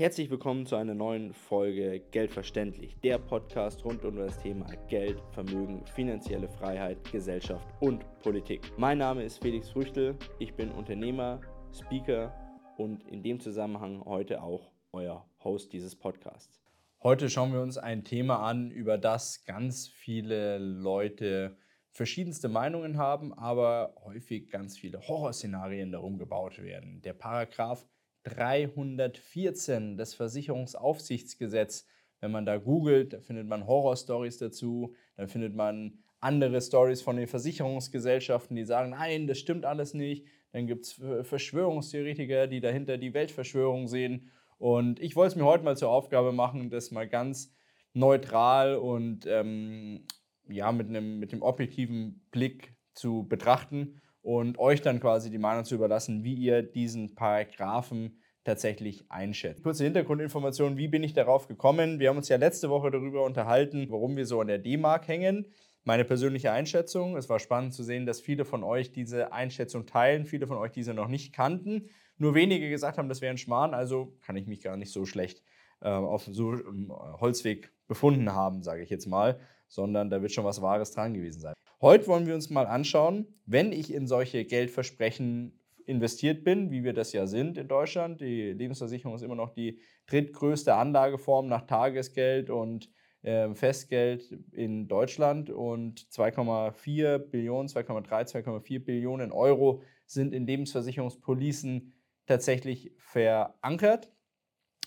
Herzlich willkommen zu einer neuen Folge Geldverständlich, der Podcast rund um das Thema Geld, Vermögen, finanzielle Freiheit, Gesellschaft und Politik. Mein Name ist Felix Früchtel, ich bin Unternehmer, Speaker und in dem Zusammenhang heute auch euer Host dieses Podcasts. Heute schauen wir uns ein Thema an, über das ganz viele Leute verschiedenste Meinungen haben, aber häufig ganz viele Horrorszenarien darum gebaut werden. Der Paragraph 314 des Versicherungsaufsichtsgesetz. Wenn man da googelt, da findet man Horrorstories dazu, dann findet man andere Stories von den Versicherungsgesellschaften, die sagen, nein, das stimmt alles nicht. Dann gibt es Verschwörungstheoretiker, die dahinter die Weltverschwörung sehen. Und ich wollte es mir heute mal zur Aufgabe machen, das mal ganz neutral und ähm, ja, mit einem mit objektiven Blick zu betrachten und euch dann quasi die Meinung zu überlassen, wie ihr diesen Paragraphen tatsächlich einschätzt. Kurze Hintergrundinformation, wie bin ich darauf gekommen? Wir haben uns ja letzte Woche darüber unterhalten, warum wir so an der D-Mark hängen. Meine persönliche Einschätzung, es war spannend zu sehen, dass viele von euch diese Einschätzung teilen, viele von euch diese noch nicht kannten. Nur wenige gesagt haben, das wäre ein Schmarrn, also kann ich mich gar nicht so schlecht äh, auf so einem Holzweg befunden haben, sage ich jetzt mal, sondern da wird schon was Wahres dran gewesen sein. Heute wollen wir uns mal anschauen, wenn ich in solche Geldversprechen investiert bin, wie wir das ja sind in Deutschland. Die Lebensversicherung ist immer noch die drittgrößte Anlageform nach Tagesgeld und äh, Festgeld in Deutschland und 2,4 Billionen, 2,3, 2,4 Billionen Euro sind in Lebensversicherungspolicen tatsächlich verankert.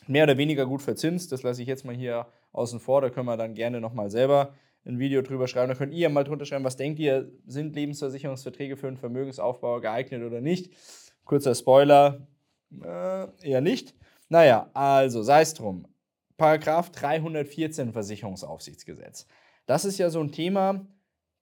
Mehr oder weniger gut verzinst, das lasse ich jetzt mal hier außen vor, da können wir dann gerne nochmal selber ein Video drüber schreiben. Da könnt ihr mal drunter schreiben, was denkt ihr, sind Lebensversicherungsverträge für einen Vermögensaufbau geeignet oder nicht? Kurzer Spoiler, äh, eher nicht. Naja, also sei es drum. Paragraph 314 Versicherungsaufsichtsgesetz. Das ist ja so ein Thema,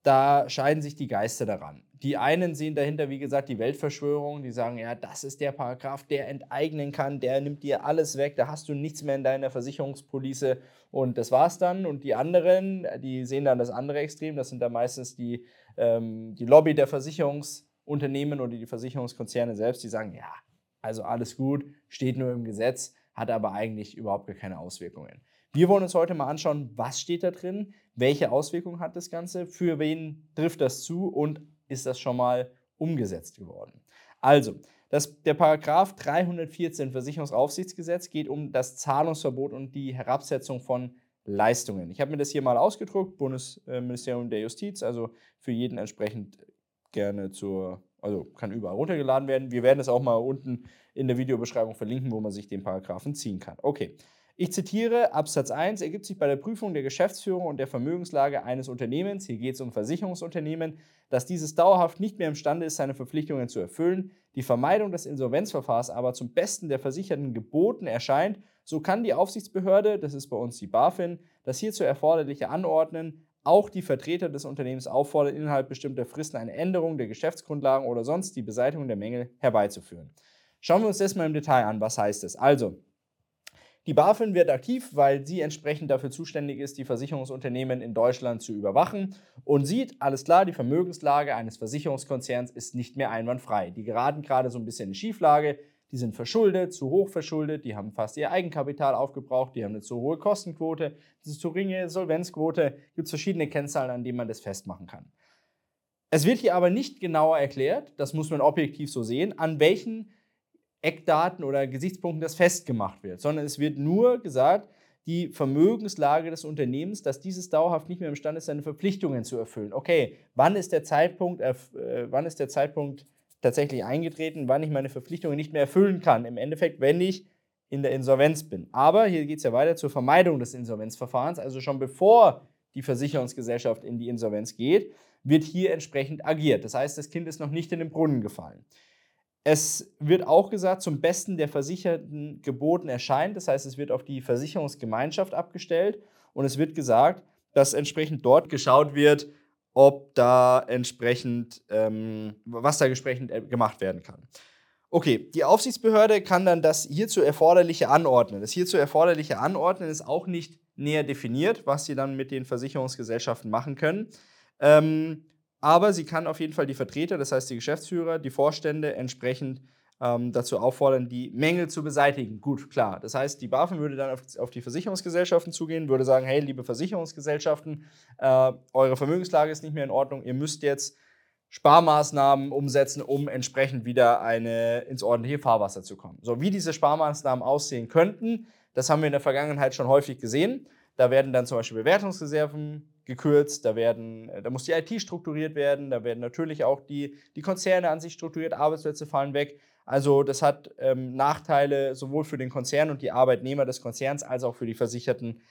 da scheiden sich die Geister daran. Die einen sehen dahinter, wie gesagt, die Weltverschwörung, die sagen, ja, das ist der Paragraph, der enteignen kann, der nimmt dir alles weg, da hast du nichts mehr in deiner Versicherungspolice und das war's dann. Und die anderen, die sehen dann das andere Extrem, das sind dann meistens die, ähm, die Lobby der Versicherungsunternehmen oder die Versicherungskonzerne selbst, die sagen, ja, also alles gut, steht nur im Gesetz, hat aber eigentlich überhaupt gar keine Auswirkungen. Wir wollen uns heute mal anschauen, was steht da drin, welche Auswirkungen hat das Ganze, für wen trifft das zu und ist das schon mal umgesetzt geworden. Also, das, der Paragraph 314 Versicherungsaufsichtsgesetz geht um das Zahlungsverbot und die Herabsetzung von Leistungen. Ich habe mir das hier mal ausgedruckt, Bundesministerium der Justiz, also für jeden entsprechend gerne zur, also kann überall runtergeladen werden. Wir werden es auch mal unten in der Videobeschreibung verlinken, wo man sich den Paragraphen ziehen kann. Okay. Ich zitiere Absatz 1, ergibt sich bei der Prüfung der Geschäftsführung und der Vermögenslage eines Unternehmens, hier geht es um Versicherungsunternehmen, dass dieses dauerhaft nicht mehr imstande ist, seine Verpflichtungen zu erfüllen, die Vermeidung des Insolvenzverfahrens aber zum Besten der Versicherten geboten erscheint, so kann die Aufsichtsbehörde, das ist bei uns die BaFin, das hierzu erforderliche anordnen, auch die Vertreter des Unternehmens auffordern, innerhalb bestimmter Fristen eine Änderung der Geschäftsgrundlagen oder sonst die Beseitigung der Mängel herbeizuführen. Schauen wir uns das mal im Detail an. Was heißt das? Also, die BaFin wird aktiv, weil sie entsprechend dafür zuständig ist, die Versicherungsunternehmen in Deutschland zu überwachen und sieht, alles klar, die Vermögenslage eines Versicherungskonzerns ist nicht mehr einwandfrei. Die geraten gerade so ein bisschen in Schieflage, die sind verschuldet, zu hoch verschuldet, die haben fast ihr Eigenkapital aufgebraucht, die haben eine zu hohe Kostenquote, eine zu geringe Solvenzquote, gibt es verschiedene Kennzahlen, an denen man das festmachen kann. Es wird hier aber nicht genauer erklärt, das muss man objektiv so sehen, an welchen Eckdaten oder Gesichtspunkten das festgemacht wird, sondern es wird nur gesagt, die Vermögenslage des Unternehmens, dass dieses dauerhaft nicht mehr imstande ist, seine Verpflichtungen zu erfüllen. Okay, wann ist der Zeitpunkt, äh, wann ist der Zeitpunkt tatsächlich eingetreten, wann ich meine Verpflichtungen nicht mehr erfüllen kann? Im Endeffekt, wenn ich in der Insolvenz bin. Aber hier geht es ja weiter zur Vermeidung des Insolvenzverfahrens, also schon bevor die Versicherungsgesellschaft in die Insolvenz geht, wird hier entsprechend agiert. Das heißt, das Kind ist noch nicht in den Brunnen gefallen. Es wird auch gesagt, zum Besten der Versicherten geboten erscheint. Das heißt, es wird auf die Versicherungsgemeinschaft abgestellt und es wird gesagt, dass entsprechend dort geschaut wird, ob da entsprechend, ähm, was da entsprechend äh, gemacht werden kann. Okay, die Aufsichtsbehörde kann dann das hierzu erforderliche anordnen. Das hierzu erforderliche Anordnen ist auch nicht näher definiert, was sie dann mit den Versicherungsgesellschaften machen können. Ähm, aber sie kann auf jeden Fall die Vertreter, das heißt die Geschäftsführer, die Vorstände entsprechend ähm, dazu auffordern, die Mängel zu beseitigen. Gut, klar. Das heißt, die BaFin würde dann auf, auf die Versicherungsgesellschaften zugehen, würde sagen, hey, liebe Versicherungsgesellschaften, äh, eure Vermögenslage ist nicht mehr in Ordnung, ihr müsst jetzt Sparmaßnahmen umsetzen, um entsprechend wieder eine, ins ordentliche Fahrwasser zu kommen. So, wie diese Sparmaßnahmen aussehen könnten, das haben wir in der Vergangenheit schon häufig gesehen. Da werden dann zum Beispiel Bewertungsreserven gekürzt, da, werden, da muss die IT strukturiert werden, da werden natürlich auch die, die Konzerne an sich strukturiert, Arbeitsplätze fallen weg. Also das hat ähm, Nachteile sowohl für den Konzern und die Arbeitnehmer des Konzerns als auch für die Versicherten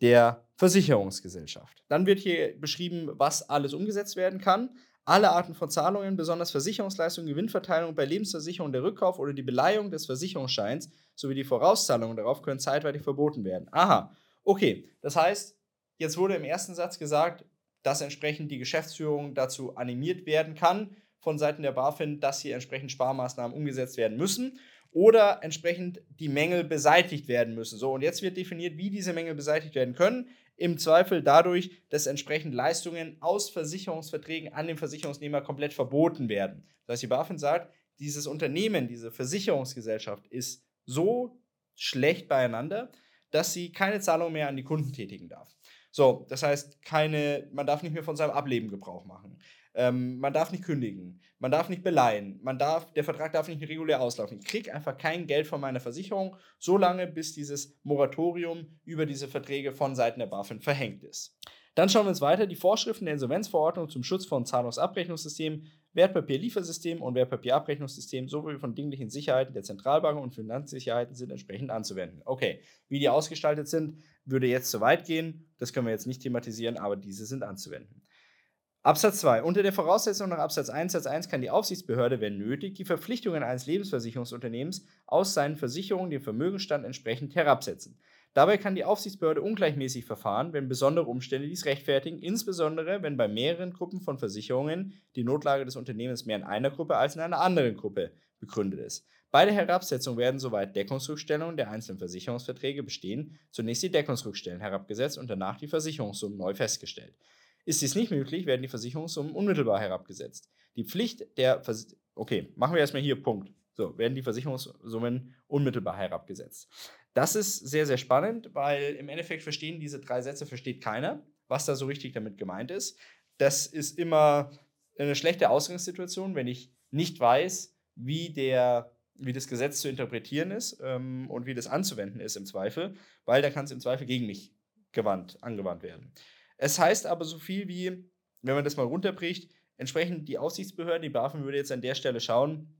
der Versicherungsgesellschaft. Dann wird hier beschrieben, was alles umgesetzt werden kann. Alle Arten von Zahlungen, besonders Versicherungsleistungen, Gewinnverteilung bei Lebensversicherung, der Rückkauf oder die Beleihung des Versicherungsscheins sowie die Vorauszahlungen darauf können zeitweilig verboten werden. Aha, okay. Das heißt, jetzt wurde im ersten Satz gesagt, dass entsprechend die Geschäftsführung dazu animiert werden kann, von Seiten der BaFin, dass hier entsprechend Sparmaßnahmen umgesetzt werden müssen oder entsprechend die Mängel beseitigt werden müssen. So, und jetzt wird definiert, wie diese Mängel beseitigt werden können. Im Zweifel dadurch, dass entsprechend Leistungen aus Versicherungsverträgen an den Versicherungsnehmer komplett verboten werden. Das heißt, die BaFin sagt, dieses Unternehmen, diese Versicherungsgesellschaft ist so schlecht beieinander, dass sie keine Zahlung mehr an die Kunden tätigen darf. So, das heißt, keine, man darf nicht mehr von seinem Ableben Gebrauch machen. Ähm, man darf nicht kündigen, man darf nicht beleihen, man darf, der Vertrag darf nicht regulär auslaufen. Ich kriege einfach kein Geld von meiner Versicherung, solange bis dieses Moratorium über diese Verträge von Seiten der BaFin verhängt ist. Dann schauen wir uns weiter die Vorschriften der Insolvenzverordnung zum Schutz von Zahlungsabrechnungssystemen, Wertpapierliefersystemen und Wertpapierabrechnungssystemen sowie von dinglichen Sicherheiten der Zentralbanken und Finanzsicherheiten sind entsprechend anzuwenden. Okay, wie die ausgestaltet sind, würde jetzt zu weit gehen. Das können wir jetzt nicht thematisieren, aber diese sind anzuwenden. Absatz 2. Unter der Voraussetzung nach Absatz 1 Satz 1 kann die Aufsichtsbehörde, wenn nötig, die Verpflichtungen eines Lebensversicherungsunternehmens aus seinen Versicherungen dem Vermögensstand entsprechend herabsetzen. Dabei kann die Aufsichtsbehörde ungleichmäßig verfahren, wenn besondere Umstände dies rechtfertigen, insbesondere wenn bei mehreren Gruppen von Versicherungen die Notlage des Unternehmens mehr in einer Gruppe als in einer anderen Gruppe begründet ist. Bei der Herabsetzung werden, soweit Deckungsrückstellungen der einzelnen Versicherungsverträge bestehen, zunächst die Deckungsrückstellen herabgesetzt und danach die Versicherungssummen neu festgestellt. Ist dies nicht möglich, werden die Versicherungssummen unmittelbar herabgesetzt. Die Pflicht der Vers Okay, machen wir erstmal hier Punkt. So, werden die Versicherungssummen unmittelbar herabgesetzt. Das ist sehr, sehr spannend, weil im Endeffekt verstehen diese drei Sätze, versteht keiner, was da so richtig damit gemeint ist. Das ist immer eine schlechte Ausgangssituation, wenn ich nicht weiß, wie, der, wie das Gesetz zu interpretieren ist ähm, und wie das anzuwenden ist im Zweifel, weil da kann es im Zweifel gegen mich gewandt, angewandt werden. Es heißt aber so viel wie, wenn man das mal runterbricht, entsprechend die Aufsichtsbehörde, die BaFin würde jetzt an der Stelle schauen,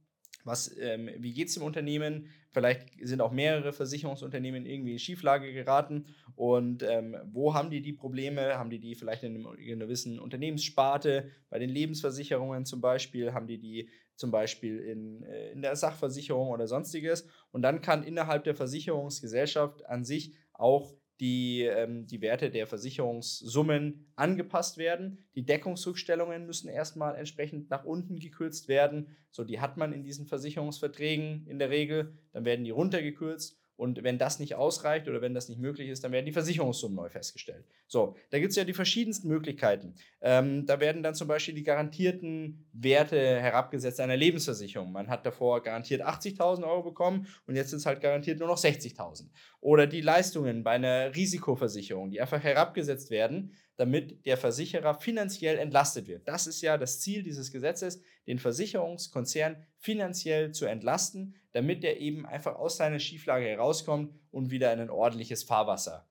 was, ähm, wie geht es dem Unternehmen? Vielleicht sind auch mehrere Versicherungsunternehmen irgendwie in Schieflage geraten. Und ähm, wo haben die die Probleme? Haben die die vielleicht in, einem, in einer gewissen Unternehmenssparte, bei den Lebensversicherungen zum Beispiel? Haben die die zum Beispiel in, äh, in der Sachversicherung oder sonstiges? Und dann kann innerhalb der Versicherungsgesellschaft an sich auch die, ähm, die Werte der Versicherungssummen angepasst werden. Die Deckungsrückstellungen müssen erstmal entsprechend nach unten gekürzt werden. So, die hat man in diesen Versicherungsverträgen in der Regel. Dann werden die runtergekürzt und wenn das nicht ausreicht oder wenn das nicht möglich ist, dann werden die Versicherungssummen neu festgestellt. So, da gibt es ja die verschiedensten Möglichkeiten. Ähm, da werden dann zum Beispiel die garantierten Werte herabgesetzt einer Lebensversicherung. Man hat davor garantiert 80.000 Euro bekommen und jetzt sind es halt garantiert nur noch 60.000. Oder die Leistungen bei einer Risikoversicherung, die einfach herabgesetzt werden, damit der Versicherer finanziell entlastet wird. Das ist ja das Ziel dieses Gesetzes, den Versicherungskonzern finanziell zu entlasten, damit er eben einfach aus seiner Schieflage herauskommt und wieder in ein ordentliches Fahrwasser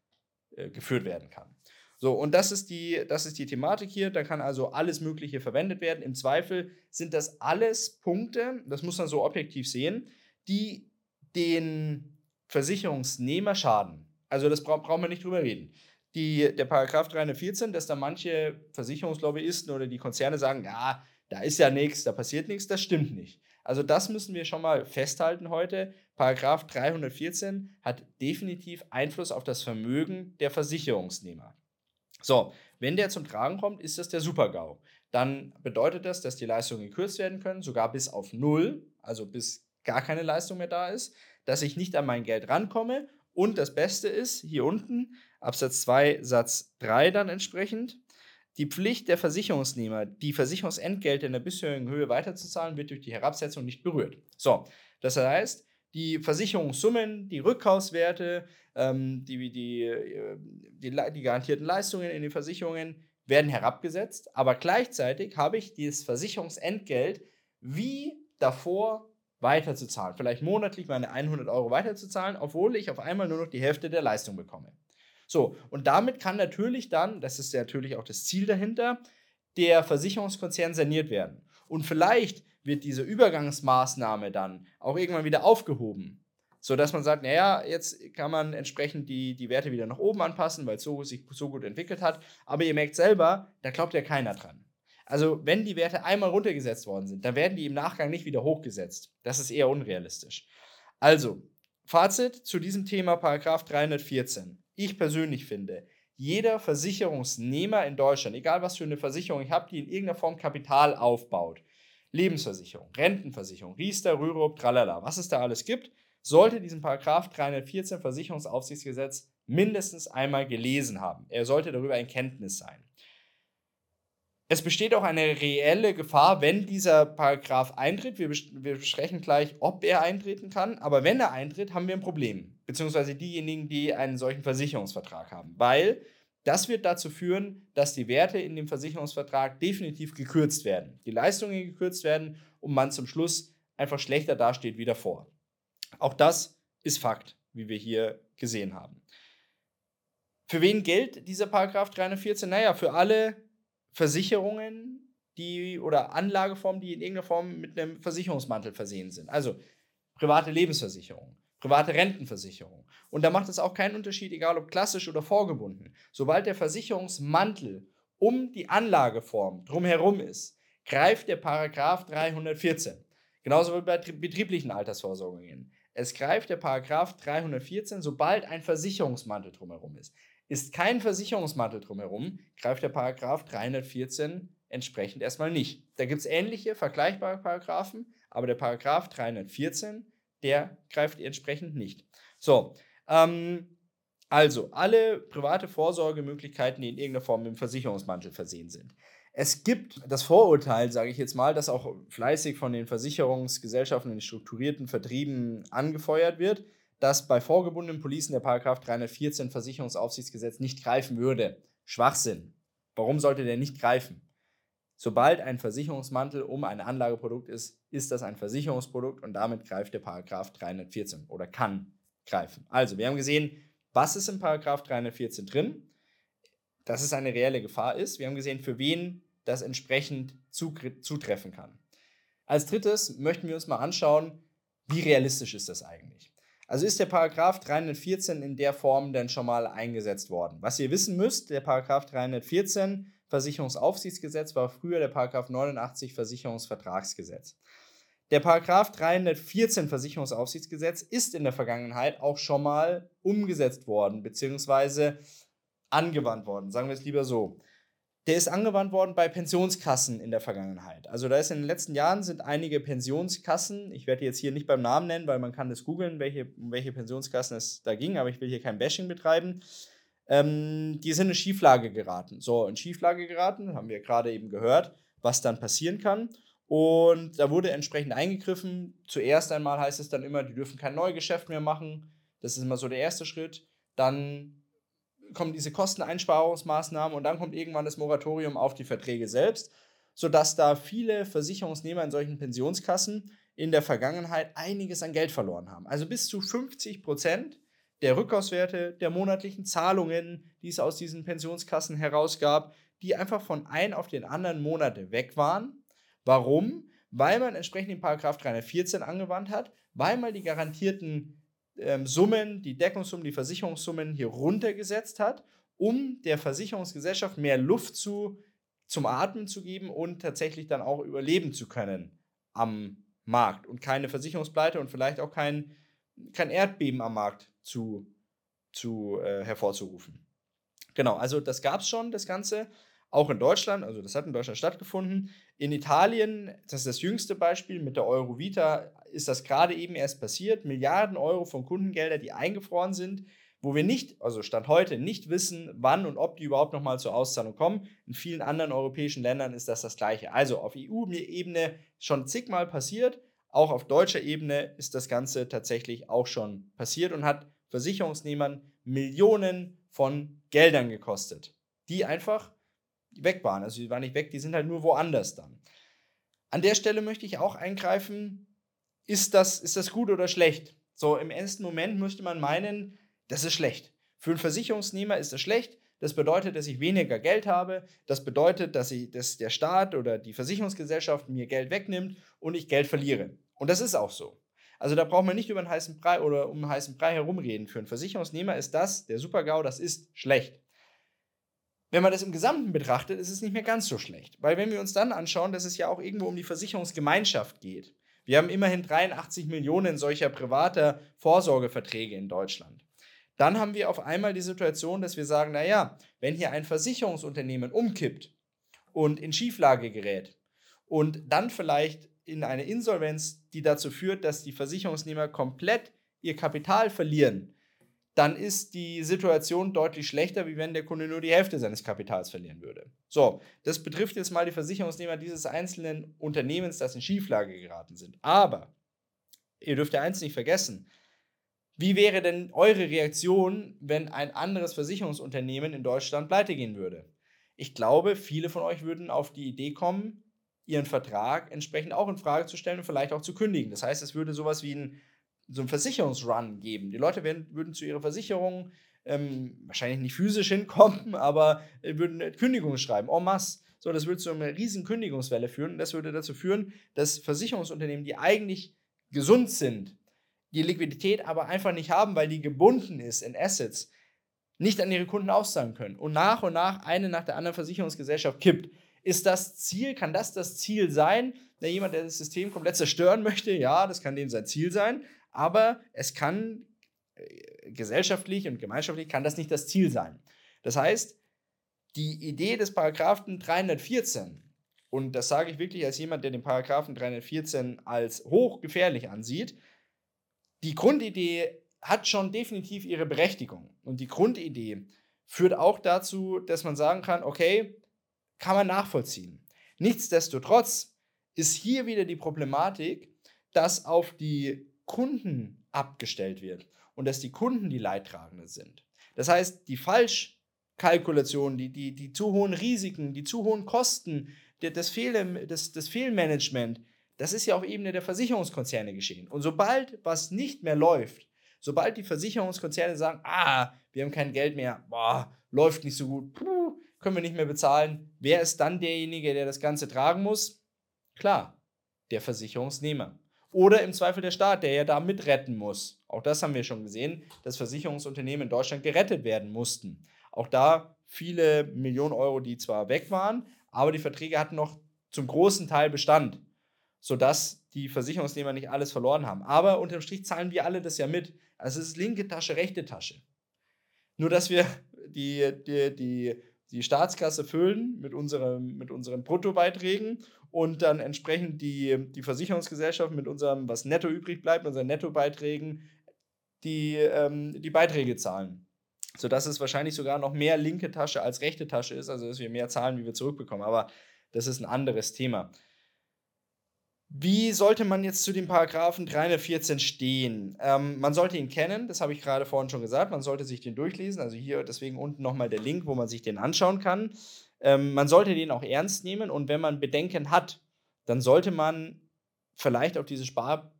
äh, geführt werden kann. So, und das ist, die, das ist die Thematik hier. Da kann also alles Mögliche verwendet werden. Im Zweifel sind das alles Punkte, das muss man so objektiv sehen, die den Versicherungsnehmer schaden. Also das bra brauchen wir nicht drüber reden die, der Paragraph 314, dass da manche Versicherungslobbyisten oder die Konzerne sagen, ja, da ist ja nichts, da passiert nichts, das stimmt nicht. Also das müssen wir schon mal festhalten heute. Paragraph 314 hat definitiv Einfluss auf das Vermögen der Versicherungsnehmer. So, wenn der zum Tragen kommt, ist das der Supergau. Dann bedeutet das, dass die Leistungen gekürzt werden können, sogar bis auf null, also bis gar keine Leistung mehr da ist, dass ich nicht an mein Geld rankomme und das Beste ist, hier unten, Absatz 2, Satz 3 dann entsprechend, Die Pflicht der Versicherungsnehmer, die Versicherungsentgelte in der bisherigen Höhe weiterzuzahlen, wird durch die Herabsetzung nicht berührt. So, das heißt, die Versicherungssummen, die Rückkaufswerte, ähm, die, die, äh, die, die garantierten Leistungen in den Versicherungen werden herabgesetzt, aber gleichzeitig habe ich dieses Versicherungsentgelt wie davor weiterzuzahlen. Vielleicht monatlich meine 100 Euro weiterzuzahlen, obwohl ich auf einmal nur noch die Hälfte der Leistung bekomme. So, und damit kann natürlich dann, das ist natürlich auch das Ziel dahinter, der Versicherungskonzern saniert werden. Und vielleicht wird diese Übergangsmaßnahme dann auch irgendwann wieder aufgehoben, sodass man sagt, naja, jetzt kann man entsprechend die, die Werte wieder nach oben anpassen, weil es so, sich so gut entwickelt hat. Aber ihr merkt selber, da glaubt ja keiner dran. Also wenn die Werte einmal runtergesetzt worden sind, dann werden die im Nachgang nicht wieder hochgesetzt. Das ist eher unrealistisch. Also, Fazit zu diesem Thema Paragraph 314 ich persönlich finde, jeder Versicherungsnehmer in Deutschland, egal was für eine Versicherung ich habe, die in irgendeiner Form Kapital aufbaut, Lebensversicherung, Rentenversicherung, Riester, Rürup, tralala, was es da alles gibt, sollte diesen Paragraph 314 Versicherungsaufsichtsgesetz mindestens einmal gelesen haben. Er sollte darüber in Kenntnis sein. Es besteht auch eine reelle Gefahr, wenn dieser Paragraph eintritt. Wir, wir besprechen gleich, ob er eintreten kann. Aber wenn er eintritt, haben wir ein Problem. Beziehungsweise diejenigen, die einen solchen Versicherungsvertrag haben. Weil das wird dazu führen, dass die Werte in dem Versicherungsvertrag definitiv gekürzt werden. Die Leistungen gekürzt werden und man zum Schluss einfach schlechter dasteht wie davor. Auch das ist Fakt, wie wir hier gesehen haben. Für wen gilt dieser Paragraph 314? Naja, für alle Versicherungen, die oder Anlageformen, die in irgendeiner Form mit einem Versicherungsmantel versehen sind. Also private Lebensversicherung, private Rentenversicherung. Und da macht es auch keinen Unterschied, egal ob klassisch oder vorgebunden. Sobald der Versicherungsmantel um die Anlageform drumherum ist, greift der Paragraph 314. Genauso wie bei betrieblichen Altersvorsorgungen. Es greift der Paragraph 314, sobald ein Versicherungsmantel drumherum ist. Ist kein Versicherungsmantel drumherum, greift der Paragraph 314 entsprechend erstmal nicht. Da gibt es ähnliche, vergleichbare Paragraphen, aber der Paragraph 314, der greift entsprechend nicht. So, ähm, also alle private Vorsorgemöglichkeiten, die in irgendeiner Form dem Versicherungsmantel versehen sind. Es gibt das Vorurteil, sage ich jetzt mal, das auch fleißig von den Versicherungsgesellschaften, den strukturierten Vertrieben angefeuert wird, dass bei vorgebundenen Policen der Paragraph 314 Versicherungsaufsichtsgesetz nicht greifen würde. Schwachsinn. Warum sollte der nicht greifen? Sobald ein Versicherungsmantel um ein Anlageprodukt ist, ist das ein Versicherungsprodukt und damit greift der Paragraph 314 oder kann greifen. Also, wir haben gesehen, was ist im Paragraph 314 drin, dass es eine reelle Gefahr ist. Wir haben gesehen, für wen das entsprechend zutreffen kann. Als drittes möchten wir uns mal anschauen, wie realistisch ist das eigentlich? Also ist der Paragraph 314 in der Form denn schon mal eingesetzt worden. Was ihr wissen müsst, der Paragraph 314 Versicherungsaufsichtsgesetz war früher der Paragraph 89 Versicherungsvertragsgesetz. Der Paragraph 314 Versicherungsaufsichtsgesetz ist in der Vergangenheit auch schon mal umgesetzt worden, beziehungsweise angewandt worden, sagen wir es lieber so der ist angewandt worden bei Pensionskassen in der Vergangenheit. Also da ist in den letzten Jahren sind einige Pensionskassen, ich werde jetzt hier nicht beim Namen nennen, weil man kann das googeln, welche, um welche Pensionskassen es da ging, aber ich will hier kein Bashing betreiben. Ähm, die sind in Schieflage geraten. So, in Schieflage geraten, haben wir gerade eben gehört, was dann passieren kann. Und da wurde entsprechend eingegriffen. Zuerst einmal heißt es dann immer, die dürfen kein Neugeschäft mehr machen. Das ist immer so der erste Schritt. Dann kommen diese Kosteneinsparungsmaßnahmen und dann kommt irgendwann das Moratorium auf die Verträge selbst, sodass da viele Versicherungsnehmer in solchen Pensionskassen in der Vergangenheit einiges an Geld verloren haben. Also bis zu 50 Prozent der Rückkaufswerte der monatlichen Zahlungen, die es aus diesen Pensionskassen herausgab, die einfach von einem auf den anderen Monate weg waren. Warum? Weil man entsprechend den Paragraph 314 angewandt hat, weil man die garantierten ähm, Summen, die Deckungssummen, die Versicherungssummen hier runtergesetzt hat, um der Versicherungsgesellschaft mehr Luft zu, zum Atmen zu geben und tatsächlich dann auch überleben zu können am Markt und keine Versicherungspleite und vielleicht auch kein, kein Erdbeben am Markt zu, zu äh, hervorzurufen. Genau, also das gab es schon, das Ganze, auch in Deutschland, also das hat in Deutschland stattgefunden. In Italien, das ist das jüngste Beispiel, mit der Eurovita ist das gerade eben erst passiert. Milliarden Euro von Kundengeldern, die eingefroren sind, wo wir nicht, also Stand heute, nicht wissen, wann und ob die überhaupt nochmal zur Auszahlung kommen. In vielen anderen europäischen Ländern ist das das Gleiche. Also auf EU-Ebene schon zigmal passiert. Auch auf deutscher Ebene ist das Ganze tatsächlich auch schon passiert und hat Versicherungsnehmern Millionen von Geldern gekostet, die einfach weg waren. Also die waren nicht weg, die sind halt nur woanders dann. An der Stelle möchte ich auch eingreifen, ist das, ist das gut oder schlecht? So im ersten Moment müsste man meinen, das ist schlecht. Für einen Versicherungsnehmer ist das schlecht. Das bedeutet, dass ich weniger Geld habe. Das bedeutet, dass, ich, dass der Staat oder die Versicherungsgesellschaft mir Geld wegnimmt und ich Geld verliere. Und das ist auch so. Also da braucht man nicht über einen heißen Brei oder um einen heißen Brei herumreden. Für einen Versicherungsnehmer ist das, der Super-GAU, das ist schlecht. Wenn man das im Gesamten betrachtet, ist es nicht mehr ganz so schlecht. Weil wenn wir uns dann anschauen, dass es ja auch irgendwo um die Versicherungsgemeinschaft geht. Wir haben immerhin 83 Millionen solcher privater Vorsorgeverträge in Deutschland. Dann haben wir auf einmal die Situation, dass wir sagen, naja, wenn hier ein Versicherungsunternehmen umkippt und in Schieflage gerät und dann vielleicht in eine Insolvenz, die dazu führt, dass die Versicherungsnehmer komplett ihr Kapital verlieren, dann ist die Situation deutlich schlechter, wie wenn der Kunde nur die Hälfte seines Kapitals verlieren würde. So, das betrifft jetzt mal die Versicherungsnehmer dieses einzelnen Unternehmens, das in Schieflage geraten sind. Aber ihr dürft ja eins nicht vergessen. Wie wäre denn eure Reaktion, wenn ein anderes Versicherungsunternehmen in Deutschland pleite gehen würde? Ich glaube, viele von euch würden auf die Idee kommen, ihren Vertrag entsprechend auch in Frage zu stellen und vielleicht auch zu kündigen. Das heißt, es würde sowas wie ein, so einen Versicherungsrun geben. Die Leute werden, würden zu ihrer Versicherung ähm, wahrscheinlich nicht physisch hinkommen, aber äh, würden Kündigungen schreiben, en masse. So, das würde zu einer riesen Kündigungswelle führen und das würde dazu führen, dass Versicherungsunternehmen, die eigentlich gesund sind, die Liquidität aber einfach nicht haben, weil die gebunden ist in Assets, nicht an ihre Kunden auszahlen können und nach und nach eine nach der anderen Versicherungsgesellschaft kippt. Ist das Ziel, kann das das Ziel sein? Na, jemand, der das System komplett zerstören möchte, ja, das kann dem sein Ziel sein, aber es kann äh, gesellschaftlich und gemeinschaftlich kann das nicht das Ziel sein. Das heißt, die Idee des Paragraphen 314, und das sage ich wirklich als jemand, der den Paragraphen 314 als hochgefährlich ansieht, die Grundidee hat schon definitiv ihre Berechtigung. Und die Grundidee führt auch dazu, dass man sagen kann, okay, kann man nachvollziehen. Nichtsdestotrotz ist hier wieder die Problematik, dass auf die Kunden abgestellt wird und dass die Kunden die Leidtragenden sind. Das heißt, die Falschkalkulation, die, die, die zu hohen Risiken, die zu hohen Kosten, das, das, das Fehlmanagement, das ist ja auf Ebene der Versicherungskonzerne geschehen. Und sobald was nicht mehr läuft, sobald die Versicherungskonzerne sagen, ah, wir haben kein Geld mehr, boah, läuft nicht so gut, puh, können wir nicht mehr bezahlen. Wer ist dann derjenige, der das Ganze tragen muss? Klar, der Versicherungsnehmer. Oder im Zweifel der Staat, der ja da mitretten muss. Auch das haben wir schon gesehen, dass Versicherungsunternehmen in Deutschland gerettet werden mussten. Auch da viele Millionen Euro, die zwar weg waren, aber die Verträge hatten noch zum großen Teil Bestand, sodass die Versicherungsnehmer nicht alles verloren haben. Aber unterm Strich zahlen wir alle das ja mit. Also es ist linke Tasche, rechte Tasche. Nur dass wir die, die, die die Staatskasse füllen mit, unserem, mit unseren Bruttobeiträgen und dann entsprechend die, die Versicherungsgesellschaft mit unserem, was netto übrig bleibt, unseren Nettobeiträgen, die, ähm, die Beiträge zahlen. Sodass es wahrscheinlich sogar noch mehr linke Tasche als rechte Tasche ist, also dass wir mehr zahlen, wie wir zurückbekommen. Aber das ist ein anderes Thema. Wie sollte man jetzt zu dem Paragraphen 314 stehen? Ähm, man sollte ihn kennen, das habe ich gerade vorhin schon gesagt. Man sollte sich den durchlesen. Also hier deswegen unten nochmal der Link, wo man sich den anschauen kann. Ähm, man sollte den auch ernst nehmen und wenn man Bedenken hat, dann sollte man vielleicht auf diese Sparformen,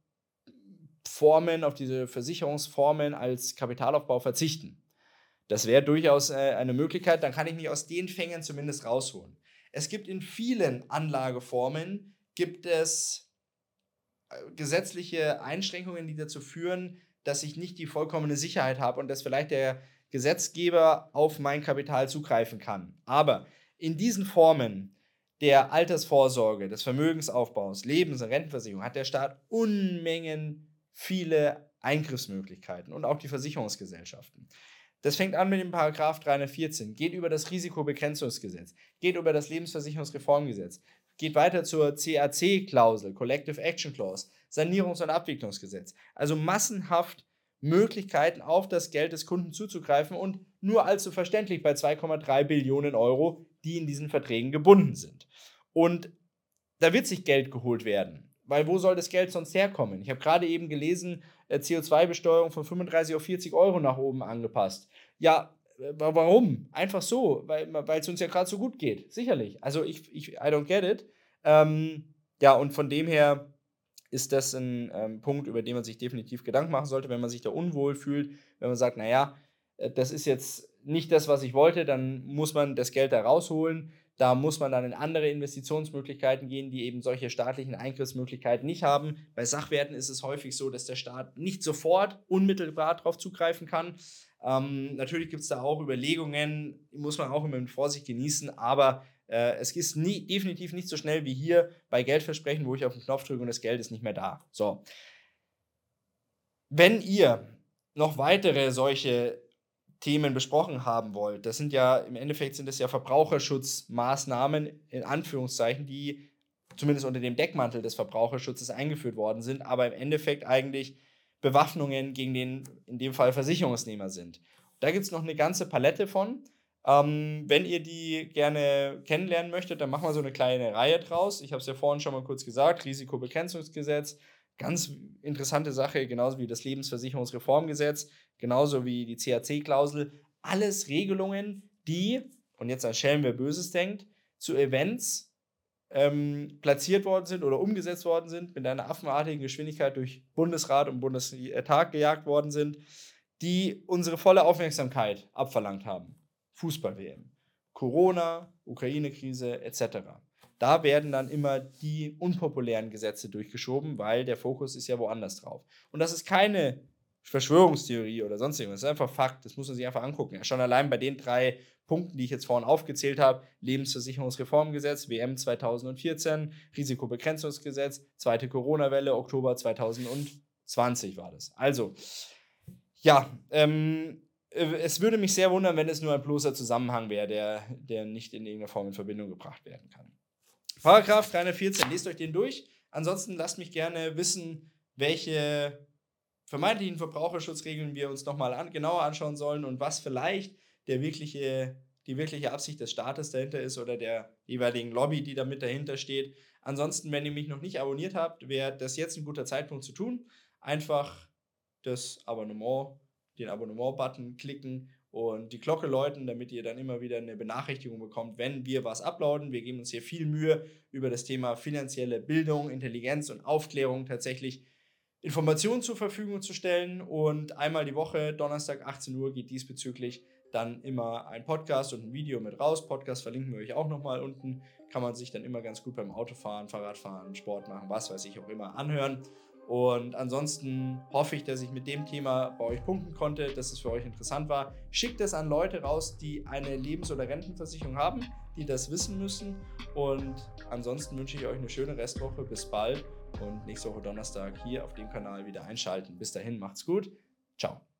auf diese Versicherungsformen als Kapitalaufbau verzichten. Das wäre durchaus äh, eine Möglichkeit. Dann kann ich mich aus den Fängen zumindest rausholen. Es gibt in vielen Anlageformen gibt es äh, gesetzliche Einschränkungen, die dazu führen, dass ich nicht die vollkommene Sicherheit habe und dass vielleicht der Gesetzgeber auf mein Kapital zugreifen kann. Aber in diesen Formen der Altersvorsorge, des Vermögensaufbaus, Lebens- und Rentenversicherung hat der Staat Unmengen viele Eingriffsmöglichkeiten und auch die Versicherungsgesellschaften. Das fängt an mit dem Paragraph 314, geht über das Risikobegrenzungsgesetz, geht über das Lebensversicherungsreformgesetz, geht weiter zur CAC-Klausel, Collective Action Clause, Sanierungs- und Abwicklungsgesetz. Also massenhaft Möglichkeiten, auf das Geld des Kunden zuzugreifen und nur allzu verständlich bei 2,3 Billionen Euro, die in diesen Verträgen gebunden sind. Und da wird sich Geld geholt werden, weil wo soll das Geld sonst herkommen? Ich habe gerade eben gelesen, äh, CO2-Besteuerung von 35 auf 40 Euro nach oben angepasst. Ja, warum? Einfach so, weil es uns ja gerade so gut geht. Sicherlich. Also ich, ich, I don't get it. Ähm, ja, und von dem her ist das ein ähm, Punkt, über den man sich definitiv Gedanken machen sollte, wenn man sich da unwohl fühlt, wenn man sagt, naja, äh, das ist jetzt nicht das, was ich wollte, dann muss man das Geld da rausholen. Da muss man dann in andere Investitionsmöglichkeiten gehen, die eben solche staatlichen Eingriffsmöglichkeiten nicht haben. Bei Sachwerten ist es häufig so, dass der Staat nicht sofort unmittelbar darauf zugreifen kann. Ähm, natürlich gibt es da auch Überlegungen, muss man auch immer mit Vorsicht genießen, aber äh, es ist nie, definitiv nicht so schnell wie hier bei Geldversprechen, wo ich auf den Knopf drücke und das Geld ist nicht mehr da. So. Wenn ihr noch weitere solche Themen besprochen haben wollt, das sind ja im Endeffekt sind das ja Verbraucherschutzmaßnahmen in Anführungszeichen, die zumindest unter dem Deckmantel des Verbraucherschutzes eingeführt worden sind, aber im Endeffekt eigentlich Bewaffnungen gegen den, in dem Fall Versicherungsnehmer sind. Da gibt es noch eine ganze Palette von. Ähm, wenn ihr die gerne kennenlernen möchtet, dann machen wir so eine kleine Reihe draus. Ich habe es ja vorhin schon mal kurz gesagt: Risikobegrenzungsgesetz, ganz interessante Sache, genauso wie das Lebensversicherungsreformgesetz, genauso wie die CAC-Klausel. Alles Regelungen, die, und jetzt an Schelm, wer Böses denkt, zu Events ähm, platziert worden sind oder umgesetzt worden sind, mit einer affenartigen Geschwindigkeit durch Bundesrat und Bundestag gejagt worden sind, die unsere volle Aufmerksamkeit abverlangt haben. Fußball-WM, Corona, Ukraine-Krise etc. Da werden dann immer die unpopulären Gesetze durchgeschoben, weil der Fokus ist ja woanders drauf. Und das ist keine Verschwörungstheorie oder sonst irgendwas. Das ist einfach Fakt. Das muss man sich einfach angucken. Schon allein bei den drei Punkten, die ich jetzt vorhin aufgezählt habe: Lebensversicherungsreformgesetz, WM 2014, Risikobegrenzungsgesetz, zweite Corona-Welle, Oktober 2020 war das. Also, ja, ähm, äh, es würde mich sehr wundern, wenn es nur ein bloßer Zusammenhang wäre, der, der nicht in irgendeiner Form in Verbindung gebracht werden kann. Paragraph 314, lest euch den durch. Ansonsten lasst mich gerne wissen, welche vermeintlichen Verbraucherschutzregeln wir uns nochmal an, genauer anschauen sollen und was vielleicht der wirkliche, die wirkliche Absicht des Staates dahinter ist oder der jeweiligen Lobby, die damit dahinter steht. Ansonsten, wenn ihr mich noch nicht abonniert habt, wäre das jetzt ein guter Zeitpunkt zu tun. Einfach das Abonnement den Abonnement-Button klicken und die Glocke läuten, damit ihr dann immer wieder eine Benachrichtigung bekommt, wenn wir was uploaden. Wir geben uns hier viel Mühe, über das Thema finanzielle Bildung, Intelligenz und Aufklärung tatsächlich Informationen zur Verfügung zu stellen. Und einmal die Woche, Donnerstag 18 Uhr, geht diesbezüglich dann immer ein Podcast und ein Video mit raus. Podcast verlinken wir euch auch nochmal unten. Kann man sich dann immer ganz gut beim Autofahren, Fahrradfahren, Sport machen, was weiß ich auch immer anhören. Und ansonsten hoffe ich, dass ich mit dem Thema bei euch punkten konnte, dass es für euch interessant war. Schickt es an Leute raus, die eine Lebens- oder Rentenversicherung haben, die das wissen müssen. Und ansonsten wünsche ich euch eine schöne Restwoche. Bis bald und nächste Woche Donnerstag hier auf dem Kanal wieder einschalten. Bis dahin, macht's gut. Ciao.